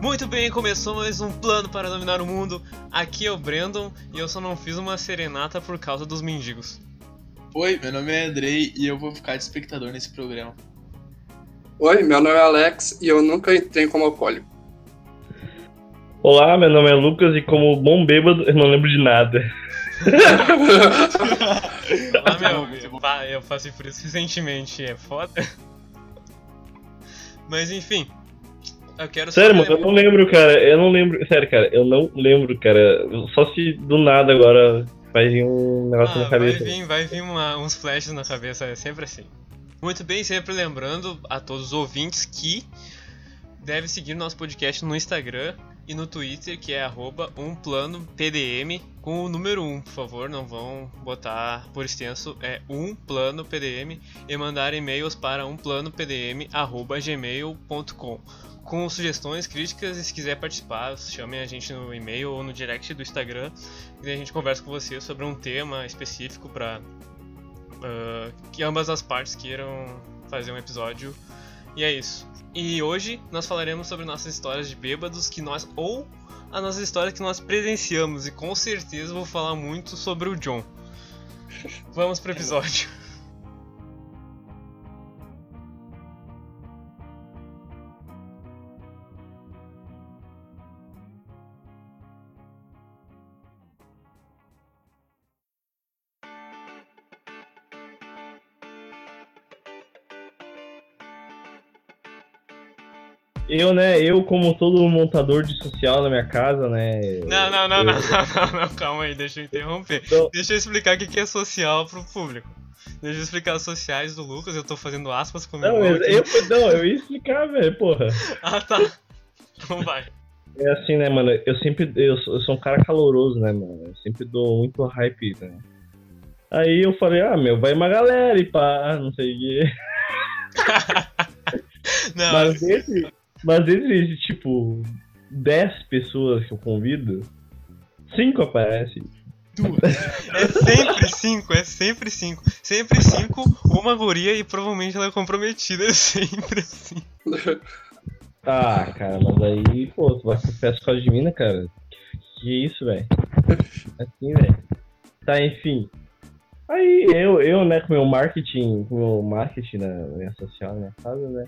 Muito bem, começou mais um plano para dominar o mundo. Aqui é o Brandon e eu só não fiz uma serenata por causa dos mendigos. Oi, meu nome é Andrei e eu vou ficar de espectador nesse programa. Oi, meu nome é Alex e eu nunca entrei como alcoólico. Olá, meu nome é Lucas e como bom bêbado eu não lembro de nada. Ah, meu, pá, eu passei por isso recentemente, é foda. Mas enfim, eu quero Sério, mano, eu não lembro, cara. Eu não lembro. Sério, cara, eu não lembro, cara. Só se do nada agora vai vir um negócio Ah, na vai cabeça. vir, vai vir uma- uns flashes na cabeça, é sempre assim. Muito bem, sempre lembrando a todos os ouvintes que deve seguir nosso podcast no Instagram e no Twitter, que é arroba umplanopdm, com o número 1, por favor, não vão botar por extenso, é umplanopdm, e mandar e-mails para umplanopdm.gmail.com com sugestões, críticas e se quiser participar, chamem a gente no e-mail ou no direct do Instagram e a gente conversa com você sobre um tema específico para que ambas as partes queiram fazer um episódio. E é isso. E hoje nós falaremos sobre nossas histórias de bêbados que nós ou a nossa história que nós presenciamos e com certeza vou falar muito sobre o John. Vamos pro episódio. Eu, né, eu como todo montador de social na minha casa, né. Não, não, não, eu- não, não, não, não, calma aí, deixa eu interromper. Então- Deixa eu explicar o que é social pro público. Deixa eu explicar as sociais do Lucas, eu tô fazendo aspas com Não, meu eu, eu, não, eu ia explicar, velho, porra. Ah, tá. Então vai. É assim, né, mano? Eu sempre. Eu sou, eu sou um cara caloroso, né, mano? Eu sempre dou muito hype, né? Aí eu falei, ah, meu, vai uma galera e pá, não sei o quê. Não, Mas entre, mas entre, tipo, 10 pessoas que eu convido, 5 aparecem. é sempre cinco, é sempre cinco. Sempre cinco, uma guria e provavelmente ela é comprometida, é sempre assim. Ah, cara, mas aí, pô, tu vai pro festa por causa de mim, né, cara? Que isso, velho? Assim, velho. Tá, enfim. Aí eu, eu, né, com meu marketing, com meu marketing na minha social, na minha casa, né?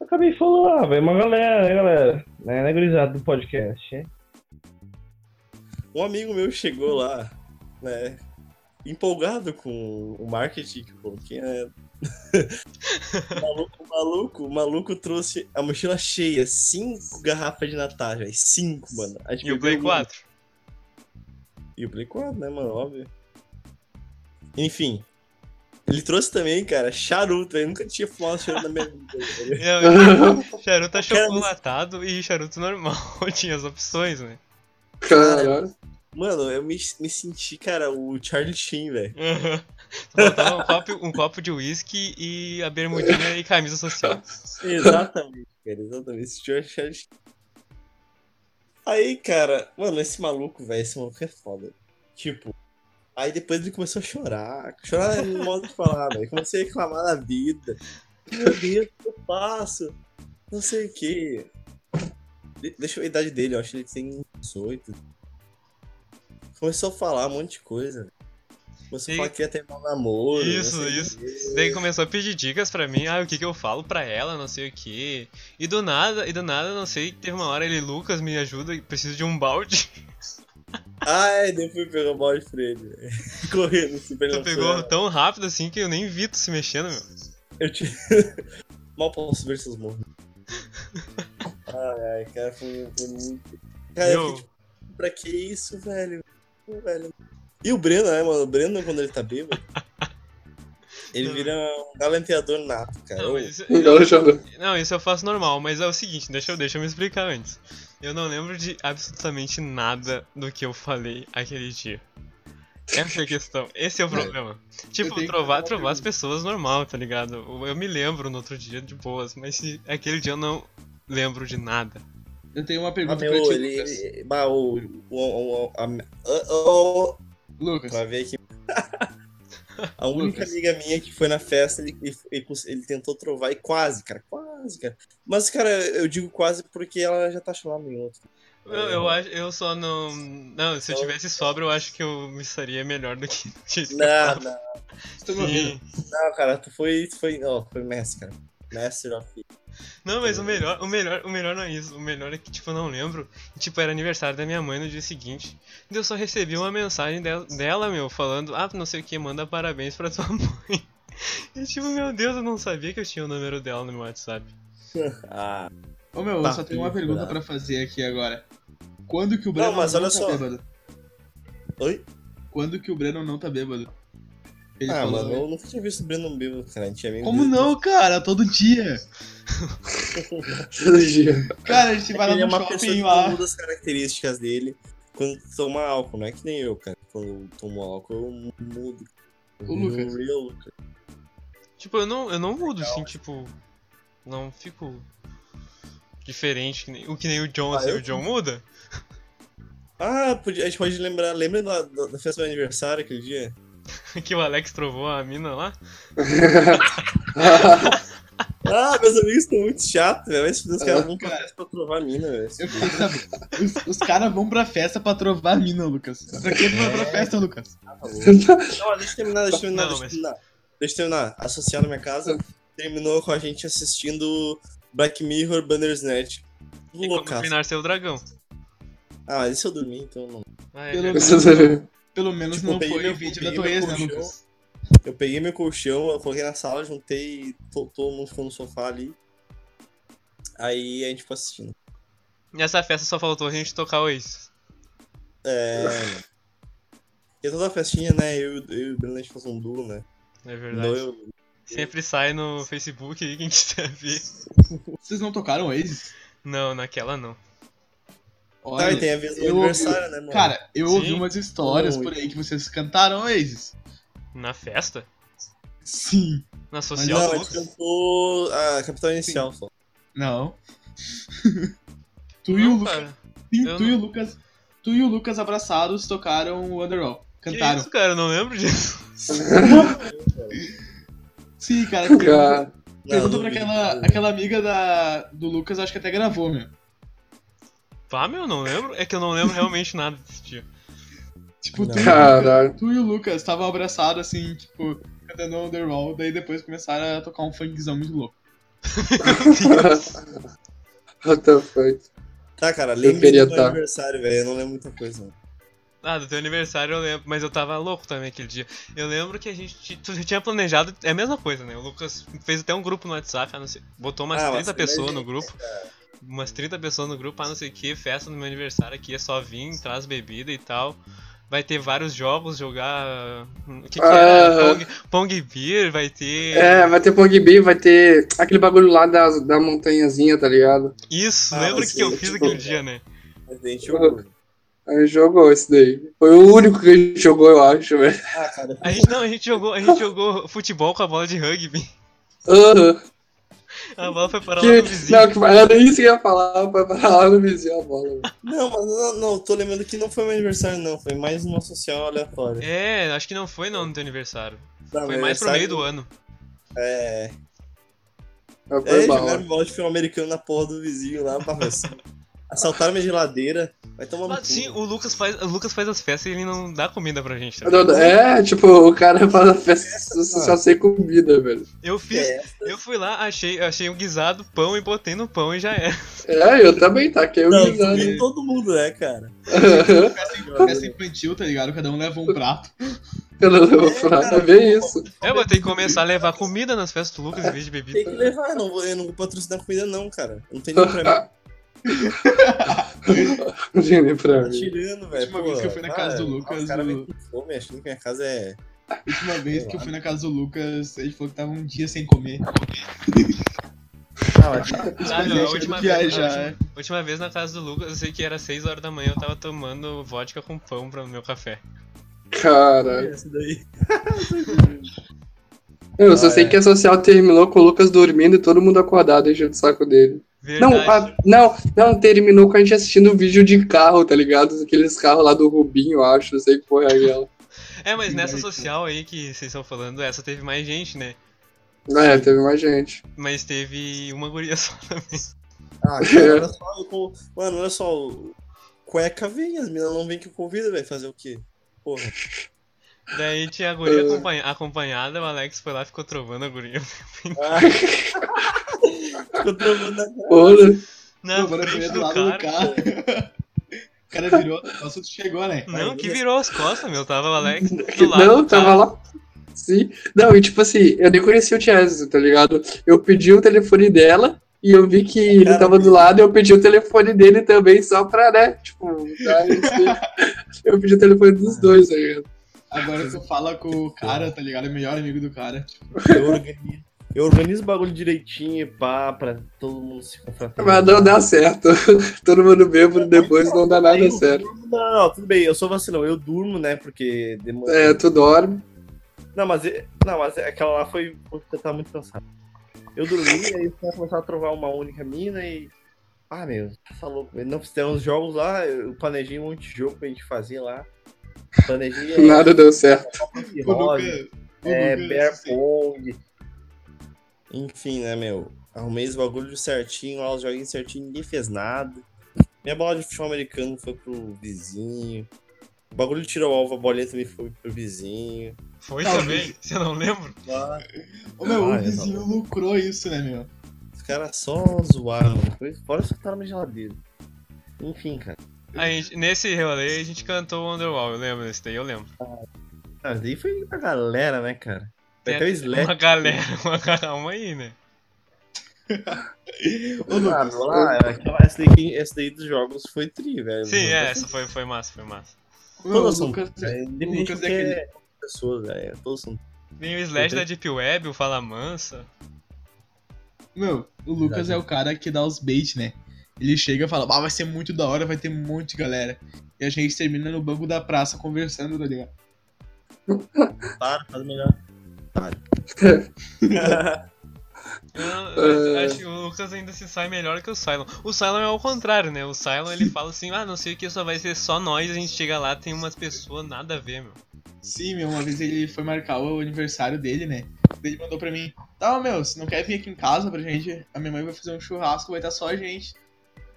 Acabei falando, ah, vai uma galera, né, galera? Né, né, gurizada do podcast, né? Um amigo meu chegou lá, né? Empolgado com o marketing que eu coloquei, né? o, maluco, o maluco, o maluco trouxe a mochila cheia, cinco garrafas de Natal, velho. Cinco, mano. A gente E o Play uma. 4? E o Play 4, né, mano? Óbvio. Enfim. Ele trouxe também, cara, charuto. Eu nunca tinha fumado charuto na minha vida. Não, charuto Cara, achocolatado e charuto normal. Tinha as opções, né? Caralho. Mano, eu me, me senti, cara, o Charlie Sheen, velho. Faltava um copo, um copo de uísque e a bermudinha e camisa social. Exatamente, cara, exatamente. Esse Charlie Charlie Sheen. Aí, cara, mano, esse maluco, velho, esse maluco é foda. Tipo, aí depois ele começou a chorar. Chorar é um modo de falar, velho. Comecei a reclamar da vida. Meu Deus, o que eu faço? Não sei o que. Deixa eu ver a idade dele, eu acho que ele tem 18. Começou a falar um monte de coisa. Começou E- a falar que ia terminar um namoro. Isso, isso. quê. Daí começou a pedir dicas pra mim, ah, o que que eu falo pra ela, não sei o que. E do nada, e do nada, não sei, teve uma hora ele, Lucas, me ajuda, preciso de um balde. Ai, daí eu fui pegar o balde pra ele. Correndo, assim, ele Tu pegou tão rápido assim que eu nem vi tu se mexendo, meu. Eu te... Mal posso ver seus morros. Ai, ai, cara, foi, foi muito. Cara, eu fiquei, tipo, pra que isso, velho? Pô, velho? E o Breno, né, mano? O Breno, quando ele tá bêbado, ele Não. vira um galanteador nato, cara. não, isso, Então, Alexandre. não, isso eu faço normal, mas é o seguinte, deixa eu, deixa eu me explicar antes. Eu não lembro de absolutamente nada do que eu falei aquele dia. Essa é a questão, esse é o problema. Tipo, tenho que trovar, trovar as pessoas normal, tá ligado? Eu me lembro no outro dia de boas, mas se aquele dia eu não lembro de nada. Eu tenho uma Ah, pergunta meu, pra ti, ele. Lucas. ele bah, o. O. o. a- o- o- Lucas, Pra ver aqui. A única amiga minha que foi na festa, ele, ele, ele, tentou trovar e quase, cara, quase. cara. Mas, cara, eu digo quase porque ela já tá chamando em outro. Eu, eu, acho, eu só não. Não, se eu tivesse sobra, eu acho que eu me estaria melhor do que. Não, não, tá me ouvindo? Não, cara, tu foi. Tu foi. Ó, foi Messi, cara. Master of. Não, mas o melhor, o melhor, o melhor não é isso. O melhor é que, tipo, eu não lembro. Tipo, era aniversário da minha mãe no dia seguinte. E eu só recebi uma mensagem dela, dela, meu, falando, ah, não sei o que, manda parabéns pra tua mãe. E tipo, meu Deus, eu não sabia que eu tinha o número dela no meu WhatsApp. Ah. Ô meu, eu Tá, só tenho uma pergunta tá. pra fazer aqui agora. Quando que o Breno mas olha tá só. bêbado? Oi? Quando que o Breno não tá bêbado? Ele ah, mano, eu nunca tinha visto o Breno bêbado, cara. A gente tinha amigo Como não, cara? Todo dia. Todo dia. Cara, a gente vai lá é no uma pessoa shopping que lá. muda as características dele quando toma álcool, não é que nem eu, cara. Quando eu tomo álcool, eu mudo. O Lucas. O real Lucas. Tipo, eu não, eu não mudo, assim, tipo. Não fico. Diferente, que nem, o que nem o John, Ah, assim, eu o John muda. Ah, a gente pode lembrar. Lembra da, da, da festa do meu aniversário aquele dia? que o Alex trovou a mina lá. Ah, meus amigos estão muito chatos, velho. Os caras vão pra Cara. festa pra trovar a mina, velho. Eu fiquei sabendo. Os, os caras vão pra festa pra trovar a mina, Lucas. Pra que tu vai pra festa, Lucas? Não, deixa eu terminar, deixa eu terminar, Não, deixa eu mas- terminar. Deixa eu terminar. A social na minha casa terminou com a gente assistindo Black Mirror Bandersnatch. E quando treinar seu dragão. Ah, mas e se eu dormir, então não. Ah, é Pelo verdade. Pelo menos Tipo, não foi meu- o vídeo da tua ex, né. Lucas? Eu peguei meu colchão, eu coloquei na sala, juntei, to- todo mundo ficou no sofá ali. Aí a gente ficou assistindo. Nessa festa só faltou a gente tocar o Ace. É. Porque toda festinha, né? Eu, eu e o Breno a gente faz um duo, né? É Não, verdade. eu, Sempre sai no Facebook aí, quem quiser ver. Vocês não tocaram ex? Não, naquela não. Tá, e tem a vez do aniversário, né, mano? Cara, eu Sim. ouvi umas histórias Oi. por aí que vocês cantaram ex. Na festa? Sim. Na social não, do a gente cantou a capital inicial só. Não. tu e o Não, Lucas. Sim, tu e o não- Lucas. Tu e o Lucas abraçados tocaram o Underworld. Que Cantaram. isso, cara? Eu não lembro disso. Sim, cara. Cara, pergunta Não, pra não aquela, não aquela amiga da, do Lucas, acho que até gravou, meu. Pá, meu, não lembro. É que eu não lembro realmente nada desse dia. Tipo, tu, e o Caralho. Lucas- tu e o Lucas estavam abraçados assim, tipo, cantando Underworld, daí depois começaram a tocar um funkzão muito louco. What the fuck? Tá, cara, lembra do meu tá. aniversário, velho. Eu não lembro muita coisa. Não. Ah, do teu aniversário eu lembro, mas eu tava louco também aquele dia. Eu lembro que a gente tu já tinha planejado, é a mesma coisa, né? O Lucas fez até um grupo no WhatsApp, botou umas Ah, mas 30 foi mais pessoas no grupo. Umas 30 pessoas no grupo, ah, não sei o que, festa no meu aniversário aqui, é só vir, traz bebida e tal. Vai ter vários jogos, jogar. O que, que Ah. é? Pong, Pong Beer, vai ter. É, vai ter Pong Bee, vai ter aquele bagulho lá da, da montanhazinha, tá ligado? Isso, Ah, lembra mas que eu fiz tipo, aquele dia, né? Mas a gente jogou. A gente jogou esse daí. Foi o único que a gente jogou, eu acho, velho. Ah, cara. A gente não, a gente jogou, a gente jogou futebol com a bola de rugby. Aham. A bola foi parar Que, lá no vizinho. não, que era isso que eu ia falar, pra parar lá no vizinho a bola. velho. Não, mas não, não, tô lembrando que não foi meu aniversário, não. Foi mais uma social aleatória. É, acho que não foi não no teu aniversário. Não, Foi mais pro meio do ano. É. Foi É, mal. jogaram bola de filme americano na porra do vizinho lá, pra. Assaltaram minha geladeira. Vai tomar Mas sim, o Lucas faz, o Lucas faz as festas e ele não dá comida pra gente. tá? Não, não, É, tipo, o cara faz a festa só sem comida, velho. Eu fiz, É. eu fui lá, achei, achei um guisado, pão e botei no pão e já era. É, eu também, tá aqui eu Não, guisando. comi todo mundo, né, cara? Festa infantil, tá ligado? Cada um leva um prato. Eu vou falar, é bem isso. É, Eu vou ter que começar a levar comida nas festas do Lucas em vez de bebida. Tem que levar, eu não vou, eu não vou patrocinar comida, não, cara. Não tem nem pra mim. Nem pra Tá mim. tirando, velho. última pô. vez que eu fui na casa do Ah, Lucas, o- com fome, achando que minha casa é. Última vez que eu fui na casa do Lucas, ele falou que tava um dia sem comer. Ah, não, a última vez, a viajar. última, última vez na casa do Lucas, eu sei que era 6 horas da manhã, eu tava tomando vodka com pão pra meu café. Daí. Eu só Ah, sei é. que a social terminou com o Lucas dormindo e todo mundo acordado enchendo o saco dele. Não, a- não, não, terminou com a gente assistindo um vídeo de carro, tá ligado? Aqueles carros lá do Rubinho, eu acho, não sei que porra é aquela. É, mas nessa social aí que vocês estão falando, essa teve mais gente, né? É, teve mais gente. Mas teve uma guria só também. Ah, cara, olha só. eu Mano, olha só. o- Cueca vem, as meninas não vem que eu convido, velho. Fazer o quê? Porra. Daí tinha a guria acompanha- acompanhada, o Alex foi lá e ficou trovando a guria. Ah. Ficou travando na cara. Porra. Na Pô, bora frente ver do do lado do cara. carro. O cara virou, o assunto chegou, né? Não, que virou as costas, meu. Tava o Alex do lado Não, tava carro. lá. Sim. Não, e tipo assim, eu nem conhecia o Chaz, tá ligado? Eu pedi o telefone dela e eu vi que ele tava do lado e eu pedi o telefone dele também, só pra, né? Tipo, esse- eu pedi o telefone dos dois, tá ligado? Agora tu fala com o cara, tá ligado? É o melhor amigo do cara. Eu organizo, eu organizo o bagulho direitinho, pá, pra todo mundo se confrontar. Mas não dá certo. Todo mundo bêbado depois não dá nada certo. Não, não, tudo bem, eu sou vacilão, eu durmo, né? Porque demora. É, tu dorme. Não, mas, é- não, mas aquela lá foi porque eu tava muito cansado. Eu dormi, aí os caras começaram a trovar uma única mina e. Ah, meu, tá louco, velho. Não fizeram os jogos lá, eu planejei um monte de jogo pra gente fazer lá. Planejei. é, Nada deu certo. rosa, o é, Bear assim, Pong. Enfim, né, meu? Arrumei os bagulhos certinho, lá os joguinhos certinho, ninguém fez nada. Minha bola de futebol americano foi pro vizinho. O bagulho de tiro alvo, a bolinha também foi pro vizinho. Foi Não, também, você não lembra? Ô, meu, Ah, o vizinho lucrou isso, né, meu? Os caras só zoaram. Foi- Fora soltaram minha geladeira. Enfim, cara. A gente, nesse rolê a gente cantou o Underwall, eu lembro desse daí, eu lembro. Ah, daí foi pra galera, né, cara? Tem até o Slash. uma galera, uma calma aí, né? Ô, Lucas. Lá, aquela- essa, daí, essa daí dos jogos foi tri, velho. Sim, é, essa foi, foi massa, foi massa. Meu. Lucas, é, Lucas é aquele. velho. Todos são. Tem o Slash da Deep Web, o Fala Mansa. Meu, o Lucas Verdade. é o cara que dá os bait, né? Ele chega e fala, ah, vai ser muito da hora, vai ter um monte de galera. E a gente termina no banco da praça conversando, tá ligado? Para, faz melhor. Eu, eu acho que o Lucas ainda se sai melhor que o Cylon. O Cylon é ao contrário, né? O Cylon ele fala assim, ah, não sei o que, só vai ser só nós, a gente chega lá, tem umas pessoas nada a ver, meu. Sim, meu, uma vez ele foi marcar o aniversário dele, né? Ele mandou pra mim, tá, meu, se não quer vir aqui em casa pra gente, a minha mãe vai fazer um churrasco, vai estar só a gente.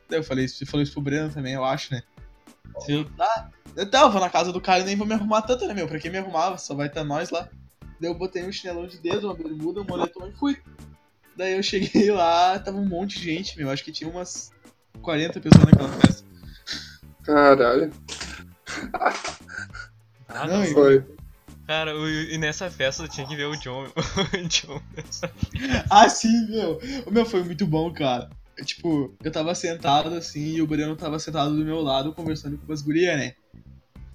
Daí eu falei, você falou isso pro Breno também, eu acho, né? Sim. Tá, tá, eu vou na casa do cara e nem vou me arrumar tanto, né, meu? Pra que me arrumava? Só vai estar nós lá. Daí eu botei um chinelão de dedo, uma bermuda, um moletom e fui. Daí eu cheguei lá, tava um monte de gente, meu. Acho que tinha umas 40 pessoas naquela festa. Caralho. Ah, Não, não. Foi. Cara, e nessa festa eu tinha que ver o John. o John nessa Ah, sim, meu. O meu foi muito bom, cara. Eu, tipo, eu tava sentado assim e o Breno tava sentado do meu lado conversando com as gurias, né?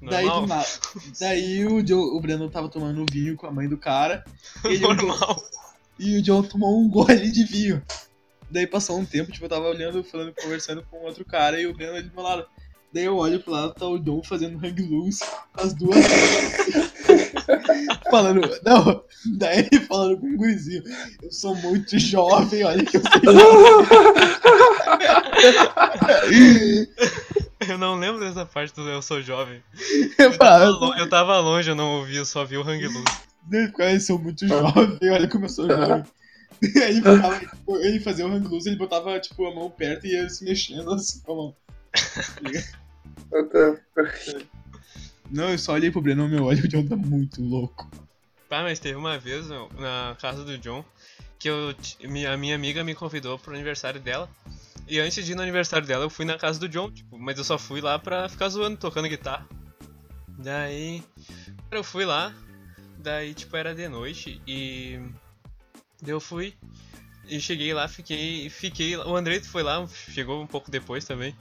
Daí do nada. Daí o, Joe, o Breno tava tomando vinho com a mãe do cara. E, ele- Normal. e o John tomou um gole de vinho. Daí passou um tempo, tipo, eu tava olhando, falando, conversando com outro cara e o Breno ali do meu lado. Daí eu olho pro lado, tá o John fazendo hang loose com as duas falando, não, daí ele falando com o gurizinho, eu sou muito jovem, olha que eu sei Eu não lembro dessa parte do Eu Sou Jovem. Eu tava, falava, lo- eu tava longe, eu não ouvi, eu só vi o Hang Loose. Ele ficava, eu sou muito jovem, olha como eu sou jovem. Aí ficava, tipo, ele fazia o hang loose, ele botava tipo, a mão perto e ia se mexendo assim com a mão. Não, eu só olhei pro Breno, meu olho, o John tá muito louco. Ah, mas teve uma vez meu, na casa do John que eu, a minha amiga me convidou pro aniversário dela. E antes de ir no aniversário dela, eu fui na casa do John, tipo, mas eu só fui lá pra ficar zoando, tocando guitarra. Daí eu fui lá, daí tipo era de noite e daí eu fui e cheguei lá, fiquei, fiquei, o Andrei foi lá, chegou um pouco depois também.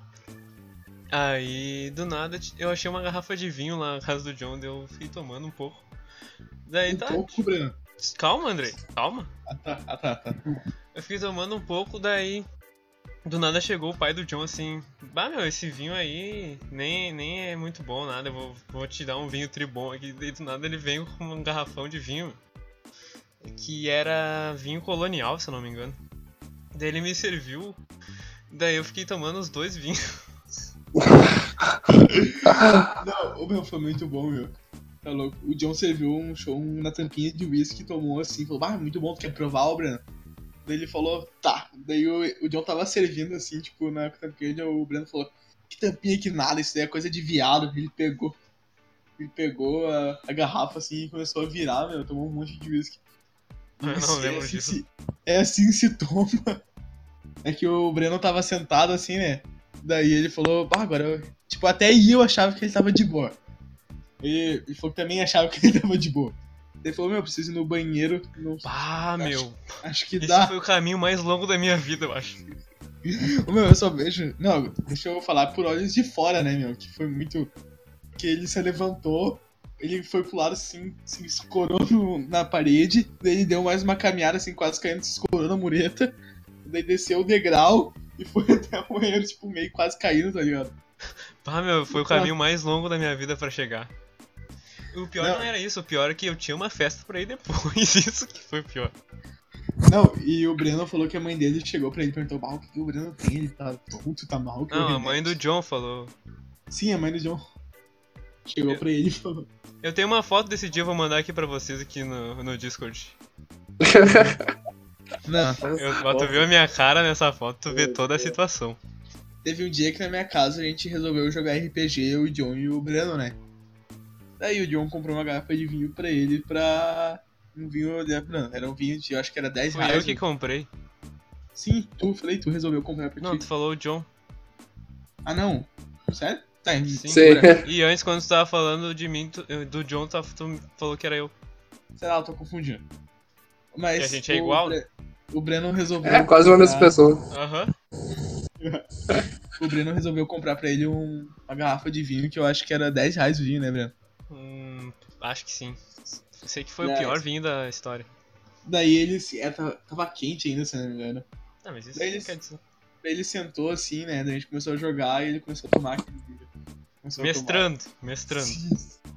Aí do nada eu achei uma garrafa de vinho lá na casa do John, daí eu fui tomando um pouco. Daí Um tá, pouco, Breno. calma Andrei, calma. Ah tá, ah tá, tá. Eu fiquei tomando um pouco, daí do nada chegou o pai do John assim, bah meu, esse vinho aí nem, nem é muito bom nada, eu vou, vou te dar um vinho tribom aqui. Daí do nada ele veio com um garrafão de vinho, que era vinho colonial, se eu não me engano. Daí ele me serviu, daí eu fiquei tomando os dois vinhos. Não, o meu foi muito bom, meu. Tá louco. O John serviu um show na tampinha de whisky, tomou assim, falou, ah, muito bom, tu quer provar, Breno? Daí ele falou, tá. Daí o, o John tava servindo assim, tipo, na tampinha, o Breno falou, que tampinha que nada, isso daí é coisa de viado. Ele pegou. Ele pegou a, a garrafa assim e começou a virar, meu, tomou um monte de whisky. Eu não Assim, lembro é assim disso. se- é assim se toma. É que o Breno tava sentado assim, né? Daí ele falou, ah, agora eu... Tipo, até eu achava que ele tava de boa. Ele, ele falou que também achava que ele tava de boa. Ele falou, meu, eu preciso ir no banheiro. Não, Ah, meu. acho que Esse dá. foi o caminho mais longo da minha vida, eu acho. Meu, eu só vejo. Não, deixa eu falar por olhos de fora, né, meu? Que foi muito. Que ele se levantou, ele foi pro lado assim, se escorou no- na parede, daí ele deu mais uma caminhada assim, quase caindo, se escorou na mureta, daí desceu o degrau e foi até o banheiro, tipo, meio quase caindo, tá ligado? Ah, meu, foi o caminho mais longo da minha vida pra chegar. O pior não. Não. era isso, o pior é que eu tinha uma festa pra ir depois, isso que foi o pior. Não, e o Breno falou que a mãe dele chegou pra ele e perguntou: "Bah, o que, que o Breno tem? Ele tá tonto, tá mal? Não, a remédio?" mãe do John falou. Sim, a mãe do John. Chegou Eu- pra ele e falou: Eu tenho uma foto desse dia, eu vou mandar aqui pra vocês aqui no, no Discord. Não. Eu, tu viu a minha cara nessa foto, tu vê toda a situação. Teve um dia que na minha casa a gente resolveu jogar RPG, eu, o John e o Breno, né? Daí o John comprou uma garrafa de vinho pra ele pra. Um vinho. Não, era um vinho de. Eu acho que era 10 Fui reais. eu que comprei. Sim, tu, falei, tu resolveu comprar pra Não, ti. tu falou o John. Ah, não? Sério? Tá, Sim. Sim. E antes, quando tu tava falando de mim, tu- do John, tu, tu falou que era eu. Sei lá, eu tô confundindo. Mas. Que a gente é igual? O Breno resolveu. É quase uma mesma pessoa. Aham. O Breno resolveu comprar pra ele um- uma garrafa de vinho que eu acho que era 10 reais o vinho, né, Breno? Hum, acho que sim. Sei que foi o Dez. pior vinho da história. Daí ele. se- É, tava, tava quente ainda, se não me engano. Ah, mas isso Daí eles- quer dizer. Daí ele sentou assim, né? Daí a gente começou a jogar e ele começou a tomar aquele tomar. Mestrando, mestrando.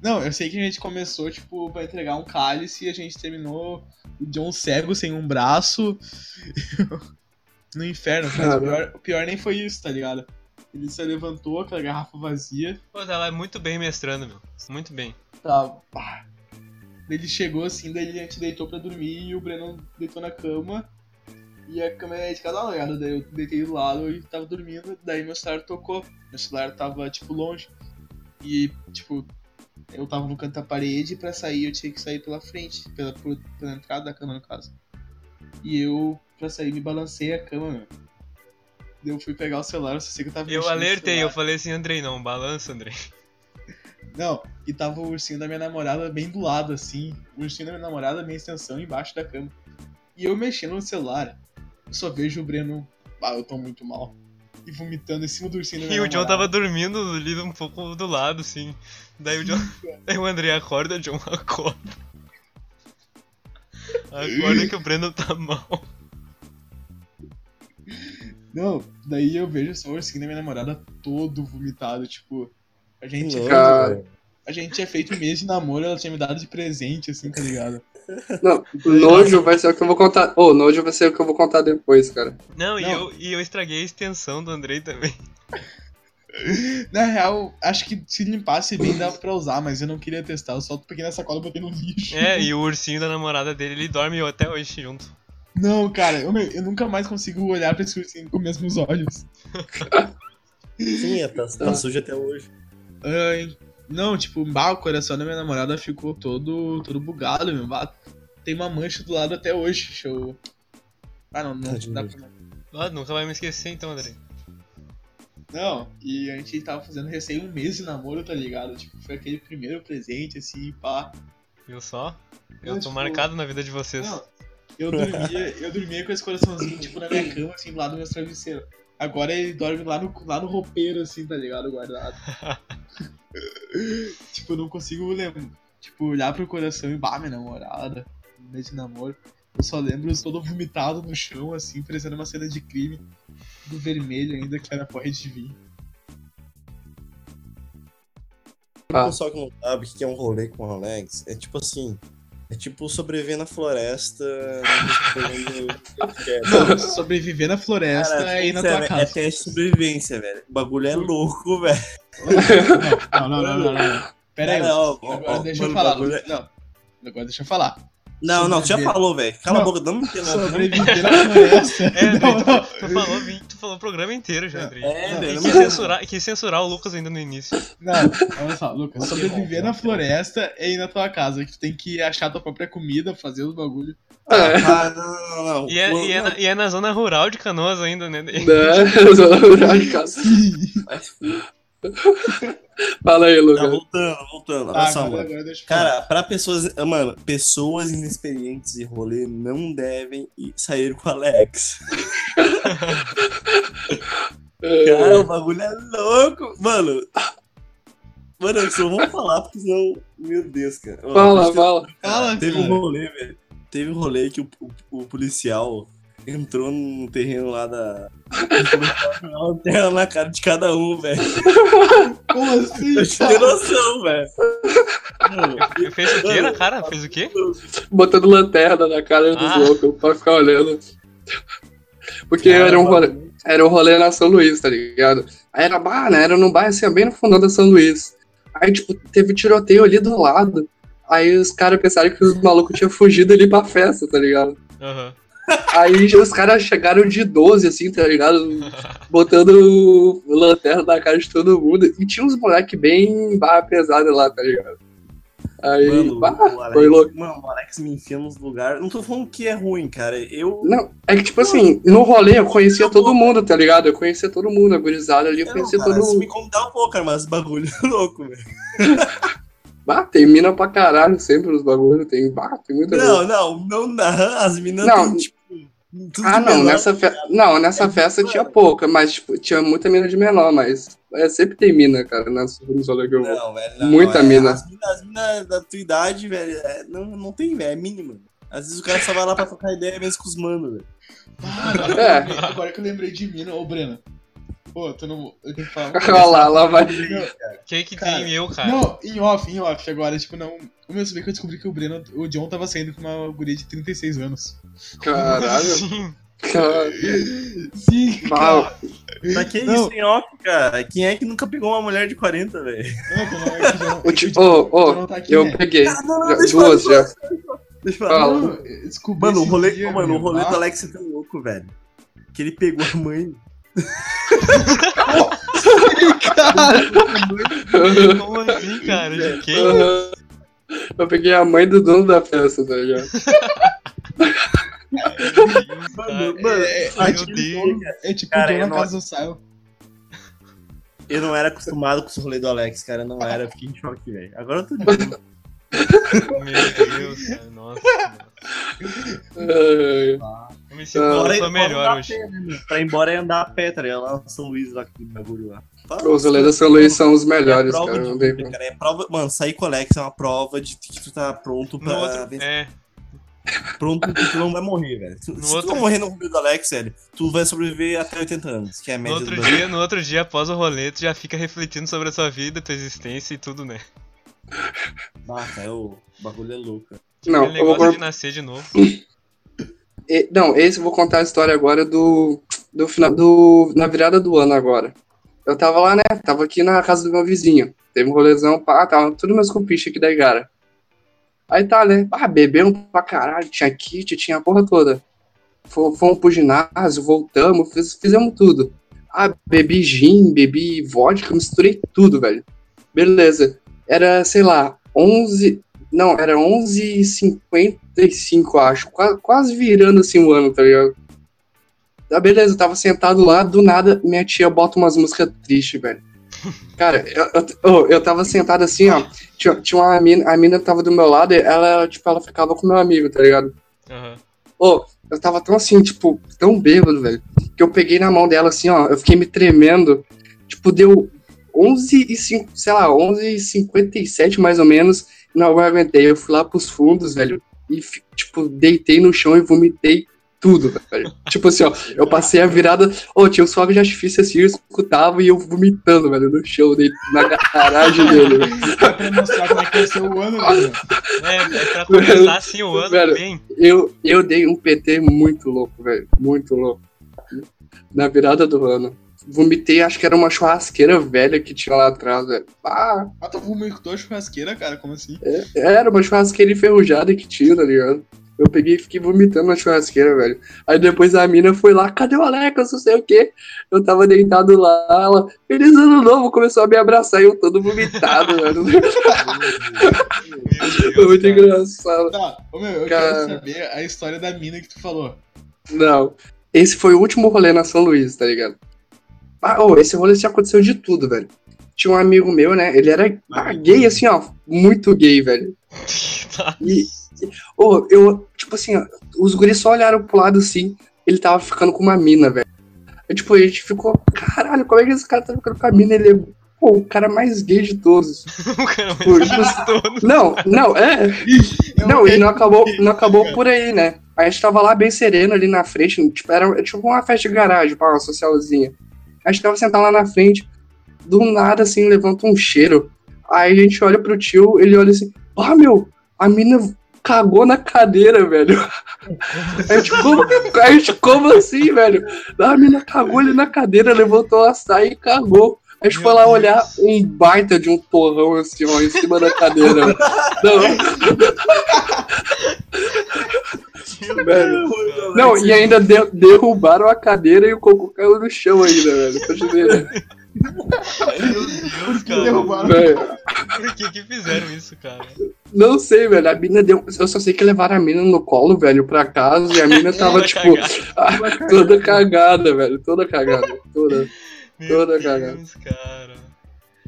Não, eu sei que a gente começou, tipo, pra entregar um cálice e a gente terminou o John cego, sem um braço, no inferno. Mas o pior, o pior nem foi isso, tá ligado? Ele se levantou, aquela garrafa vazia, Pô, ela é muito bem mestrando, meu. Muito bem. tá, pá. Daí ele chegou assim, daí a gente deitou pra dormir e o Breno deitou na cama. E a cama é de cada lado, daí eu deitei do lado e tava dormindo, daí meu celular tocou. Meu celular tava, tipo, longe. E, tipo, eu tava no canto da parede e pra sair eu tinha que sair pela frente, pela, pela entrada da cama, no caso. E eu, pra sair, me balancei a cama, meu. Eu fui pegar o celular, eu sei que eu tava Eu alertei, eu falei assim, Andrei, não, balança, Andrei. Não, e tava o ursinho da minha namorada bem do lado, assim. O ursinho da minha namorada, minha extensão, embaixo da cama. E eu mexendo no celular, eu só vejo o Breno. Ah, eu tô muito mal. E vomitando em cima do ursinho da minha E o John tava namorada. dormindo ali um pouco do lado, assim. Daí o John. Daí o Andrei acorda, John acorda. Acorda que o Breno tá mal. Não, daí eu vejo só o ursinho da minha namorada todo vomitado, tipo. A gente, Cara. velho. a gente tinha feito um mês de namoro, ela tinha me dado de presente, assim, tá ligado? Não, nojo vai ser o que eu vou contar. Ô, nojo vai ser o que eu vou contar depois, cara. Não, E, Não. eu, e eu estraguei a extensão do Andrei também. Na real, acho que se limpasse bem dava pra usar, mas eu não queria testar, eu só peguei na sacola e botei no lixo. É, e o ursinho da namorada dele, ele dorme até hoje junto. Não, cara, eu, eu nunca mais consigo olhar pra esse ursinho com os mesmos olhos. Sim, tá, tá sujo até hoje. Ai, não, tipo, bah, o coração da minha namorada ficou todo, todo bugado, meu. Bah, tem uma mancha do lado até hoje. Eu. Ah, não, não Tadinho. dá pra. Ah, nunca vai me esquecer então, Andrei. Não, e a gente tava fazendo recém um mês de namoro, tá ligado? Tipo, foi aquele primeiro presente, assim, pá. Viu só? Eu Não, tô tipo, marcado na vida de vocês. Não, eu dormia, eu dormia com esse coraçãozinho, tipo, na minha cama, assim, do lado do meu travesseiro. Agora ele dorme lá no, lá no roupeiro, assim, tá ligado? Guardado. tipo, eu não consigo lembrar. Tipo, olhar pro coração e, bah, minha namorada, mês de namoro. Eu só lembro todo vomitado no chão, assim, parecendo uma cena de crime. Do vermelho ainda, que era porra de vinho. Ah. O pessoal que não sabe o que é um rolê com o Alex, é tipo assim. É tipo sobreviver na floresta. Não, sobreviver na floresta Cara, é ir na tua É casa. teste de sobrevivência, velho. O bagulho é louco, velho. Não, não, não, não, não, não. Pera aí, ó, ó, agora deixa eu falar. é- Não, agora deixa eu falar. Não, não, tu já falou, velho. Cala a Não. boca, não me interrompe. não me Sobreviver na floresta. É, Não, tu, não. tu falou, vinte- tu falou o programa inteiro já, Andrei. É, velho, quis não- censurar, quis censurar o Lucas ainda no início. Não, olha só, Lucas, sobreviver na floresta é ir na tua casa, que tu tem que achar tua própria comida, fazer os bagulho. É, Ah, não, não, não. E é, e, é na, e é na zona rural de Canoas ainda, né? né? Zona rural de casa. Fala aí, Tá, Lucas. voltando, voltando. Olha Tá, só, mano. Cara, pra pessoas. Mano, pessoas inexperientes em rolê não devem ir- sair com o Alex. Cara, o bagulho é louco. Mano. Mano, eu só vou falar porque senão. Meu Deus, cara. Ó, Fala, acho que- fala. Fala, Teve um rolê, velho. Teve um rolê que o, o, o policial entrou no terreno lá da. Uma lanterna na cara de cada um, velho. Como assim? Eu tenho noção, velho. Fez o quê na cara? Fez o quê? Botando lanterna na cara dos Ah. loucos pra ficar olhando. Porque Cara, era um rolê, era um rolê na São Luís, tá ligado? Aí era bar, né? Era num bairro assim, bem no fundão da São Luís. Aí, tipo, teve tiroteio ali do lado. Aí os caras pensaram que os malucos tinham fugido ali pra festa, tá ligado? Aham. Aí os caras chegaram de 12, assim, tá ligado? Botando lanterna na cara de todo mundo. E tinha uns moleque bem barra pesada lá, tá ligado? Aí, Mano, bah, o Alex, foi louco. Mano, o Alex me enfia nos lugares. Não tô falando que é ruim, cara. Eu. Não, é que, tipo assim, no rolê eu conhecia todo mundo, tá ligado? Eu conhecia todo mundo, a gurizada ali, eu Não, conhecia cara, todo mundo. me contar um pouco, cara, mas bagulho é louco, velho. Bah, tem mina pra caralho sempre nos bagulhos, tem, bah, tem muita Não, coisa. não, não, não. As meninas Não. têm, tipo. Tudo Ah, não, menor. nessa, fe... não, nessa festa tinha pouca, mas, tipo, tinha muita mina de menor, mas é, sempre tem mina, cara, nas, rolês que eu vou. Não, velho. não, Muita é, mina. As minas, as minas da tua idade, velho, é, não, não tem, velho, é mínimo. Às vezes o cara só vai lá pra trocar ideia mesmo com os manos, velho. Ah, agora, que eu É. lembrei- agora que eu lembrei de mina, ô Breno. Pô, tu não. Eu tenho que falar. Olha lá, lá vai. Quem que Cara, tem eu, cara? Não, em off, em off agora, tipo, não. O meu saber que eu descobri que o Breno, o John tava saindo com uma guria de 36 anos. Caralho. Sim. Cara, Sim, Bah, Pra que Não. isso em off, cara? Quem é que nunca pegou uma mulher de 40, velho? Não, que não é que já- o ti- ô, ô, não tá aqui, eu né? peguei. Ah, não, Já- deixa eu duas falar, já. Deixa eu falar. Não, descobri Mano, o rolê, dia, mano, o rolê do Ah, Alex é tão louco, velho. Que ele pegou a mãe. Como assim, cara? De quem? Eu peguei a mãe do dono da festa, tá ligado? Mano, mano, é, é, Ai, é meu tipo, é tipo Cara, eu na não- casa do Sil. eu não era acostumado com esse rolê do Alex, cara. eu Não era, eu fiquei em choque, velho. Agora eu tô de boa. Meu Deus, cara. Nossa. Ai, Eu me sinto Ah. Bora- pessoa bora melhor andar hoje. a pé, né? Pra ir embora é andar a pé, tá ligado? Lá no São Luís, lá aquele bagulho lá. Os da São Luís são os É melhores, prova cara. de tem vida, como. cara. É prova... Mano, sair com o Alex é uma prova de que tu tá pronto No pra outro, vencer. é, Pronto tu não vai morrer, velho. Se, No se outro- tu não morrer no rolê do Alex, velho, tu vai sobreviver até 80 anos, que é a no média outro do dia, no outro dia, após o rolê, tu já fica refletindo sobre a sua vida, tua existência e tudo, né? Ah, cara, o bagulho é louco. cara. Não, Aquele eu vou negócio de nascer de novo. E- Não, esse eu vou contar a história agora do, do final do na virada do ano agora. Eu tava lá, né? Tava aqui na casa do meu vizinho. Teve um rolezão, pá, tava tudo meus compiches aqui da Igara. Aí tá, né? Ah, bebemos pra caralho, tinha kit, tinha a porra toda. Fo- Fomos pro ginásio, voltamos, fiz- fizemos tudo. Ah, bebi gin, bebi vodka, misturei tudo, velho. Beleza. Era, sei lá, 11. Não, era 11h55, acho. Quase, quase virando assim o ano, tá ligado? Tá, beleza, eu tava sentado lá, do nada, minha tia bota umas músicas tristes, velho. Cara, eu, eu, eu tava sentado assim, ó. Tinha, tinha uma mina, a mina tava do meu lado, e ela, tipo, ela ficava com meu amigo, tá ligado? Aham. Ô, eu tava tão assim, tipo, tão bêbado, velho, que eu peguei na mão dela assim, ó, eu fiquei me tremendo. Tipo, deu 11 e 5, sei lá, 11 e 57 mais ou menos. Não, eu aguentei. Eu fui lá pros fundos, velho, e, tipo, deitei no chão e vomitei tudo, velho. tipo assim, ó, eu passei a virada. Ô, tinha os fogos de artifício assim, eu escutava e eu vomitando, velho, no chão, na garagem dele, velho. Pra mostrar como é que vai ser o ano, né? É, é pra começar assim o ano Velho. bem. Eu, eu dei um PT muito louco, velho. Muito louco. Na virada do ano. Vomitei, acho que era uma churrasqueira velha que tinha lá atrás, velho. Ah, Ah, tu vomitou a churrasqueira, cara? Como assim? era uma churrasqueira enferrujada que tinha, tá ligado? Eu peguei e fiquei vomitando na churrasqueira, velho. Aí depois a mina foi lá, cadê o Alex? Não sei o quê. Eu tava deitado lá, ela, feliz ano novo, começou a me abraçar e eu todo vomitado, velho. Foi muito cara. engraçado. Tá, ô meu, eu Cara. quero saber a história da mina que tu falou. Não. Esse foi o último rolê na São Luís, tá ligado? Ah, ô, esse rolê já aconteceu de tudo, velho. Tinha um amigo meu, né? Ele era ah, gay, assim, ó. Muito gay, velho. E, ô, eu, tipo assim, ó, os guris só olharam pro lado assim, ele tava ficando com uma mina, velho. Aí, tipo, a gente ficou, caralho, como é que esse cara tá ficando com a mina? Ele é, pô, o cara mais gay de todos. O cara mais gostoso. Não, não, é. Não, e não acabou, não acabou por aí, né? A gente tava lá bem sereno ali na frente, tipo, era tipo uma festa de garagem, pá, uma socialzinha. A gente tava sentado lá na frente, do nada, assim, levanta um cheiro. Aí a gente olha pro tio, ele olha assim, ah, meu, a mina cagou na cadeira, velho. A gente, como, a gente, como assim, velho? A mina cagou ali na cadeira, levantou a saia e cagou. A gente Meu foi lá Deus. olhar um baita de um torrão assim, ó, em cima da cadeira. velho. Não, velho. Não, e ainda de- derrubaram a cadeira e o cocô caiu no chão ainda, velho. Pra te ver. Meu Deus, cara. derrubaram? Velho, Por que que fizeram isso, cara? Não sei, velho. A mina deu. Eu só sei que levaram a mina no colo, velho, pra casa e a mina tava, Toda tipo, cagada. toda cagada, velho. Toda cagada. Toda. Meu Toda Deus, cagada. cara.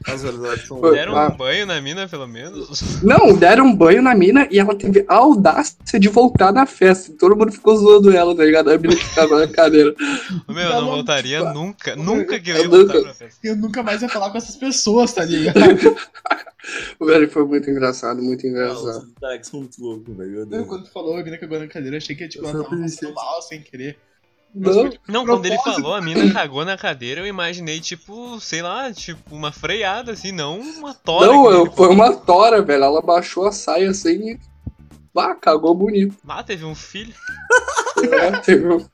As verdades são. Foi. Deram Ah. um banho na mina, pelo menos? Não, deram um banho na mina e ela teve a audácia de voltar na festa. Todo mundo ficou zoando ela, tá ligado? A mina que tava na cadeira. Meu, eu Tá não louco, voltaria tipo, nunca. Nunca que eu eu ia voltar nunca- pra festa. Eu nunca mais ia falar com essas pessoas, tá ligado? Velho, foi muito engraçado, muito engraçado. os verdades são muito loucos, velho. Quando tu falou a mina cagou na cadeira, achei que tipo, Eu ela tava pensei. mal sem querer. Não, quando ele falou, a mina cagou na cadeira, eu imaginei, tipo, sei lá, tipo, uma freada, assim, não uma tora. não eu- foi uma tora, velho. Ela baixou a saia assim e. Ah, cagou bonito. Ah, teve um filho. É, teve um-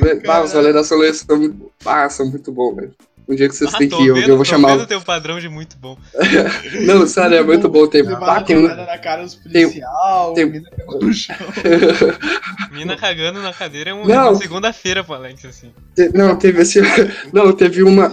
Velho, Ah, os da Luís são, muito- ah, são muito bons, velho. Um dia que vocês Ah, têm que ir, eu, vendo, eu vou tô chamar. vendo teu padrão de muito bom. Não, sério, é muito bom. Tem, levar ah, a tem porrada na cara dos policial, tem- mina cagou no chão. Mina cagando na cadeira é um- Não. uma segunda-feira pro Alex, assim. Te- Não, teve esse. Não, teve uma.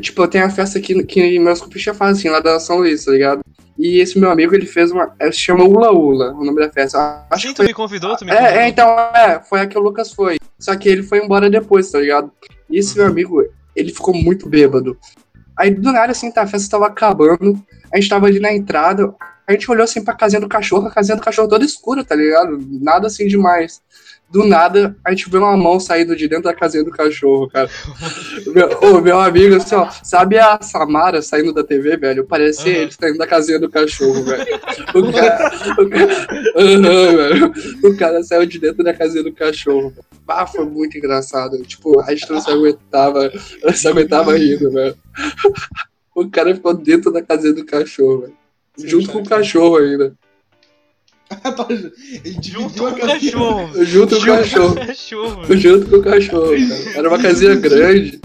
Tipo, tem a festa que, que meus compistas fazem, assim, lá da São Luís, tá ligado? E esse meu amigo, ele fez uma. Se chama Ula Ula, o nome da festa. Acho Sim, que tu foi. me convidou, tu me convidou. É, é, então, é, foi a que o Lucas foi. Só que ele foi embora depois, tá ligado? E esse meu amigo, ele ficou muito bêbado. Aí do nada, assim, tá, a festa tava acabando, a gente tava ali na entrada, a gente olhou assim pra casinha do cachorro, a casinha do cachorro toda escura, tá ligado? Nada assim demais. Do nada, a gente vê uma mão saindo de dentro da casinha do cachorro, cara. meu, ô, meu amigo, assim, ó, sabe a Samara saindo da TV, velho? Parecia Aham. ele saindo da casinha do cachorro, velho. O cara. O cara, Aham, velho. O cara saiu de dentro da casinha do cachorro. Ah, foi muito engraçado. Tipo, a gente não se aguentava, não se aguentava rindo, velho. O cara ficou dentro da casinha do cachorro, velho. Junto com o cachorro ainda. Ele Junto com o cachorro. Junto com o cachorro. cachorro. Junto com o cachorro, cara. Era uma casinha grande.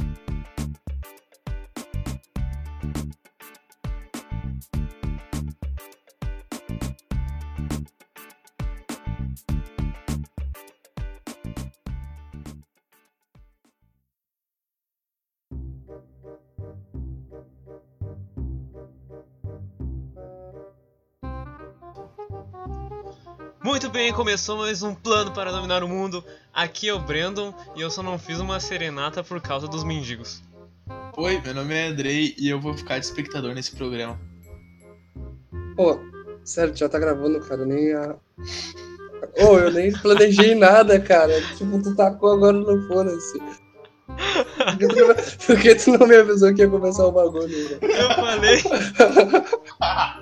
Muito bem, começou mais um plano para dominar o mundo. Aqui é o Brandon e eu só não fiz uma serenata por causa dos mendigos. Oi, meu nome é Andrei e eu vou ficar de espectador nesse programa. Pô, sério, já tá gravando, cara. Nem a. Ô, eu nem planejei nada, cara. Tipo, tu tacou agora no foda-se. Por que tu não- Por que tu não me avisou que ia começar o bagulho? né? Eu falei. Ah,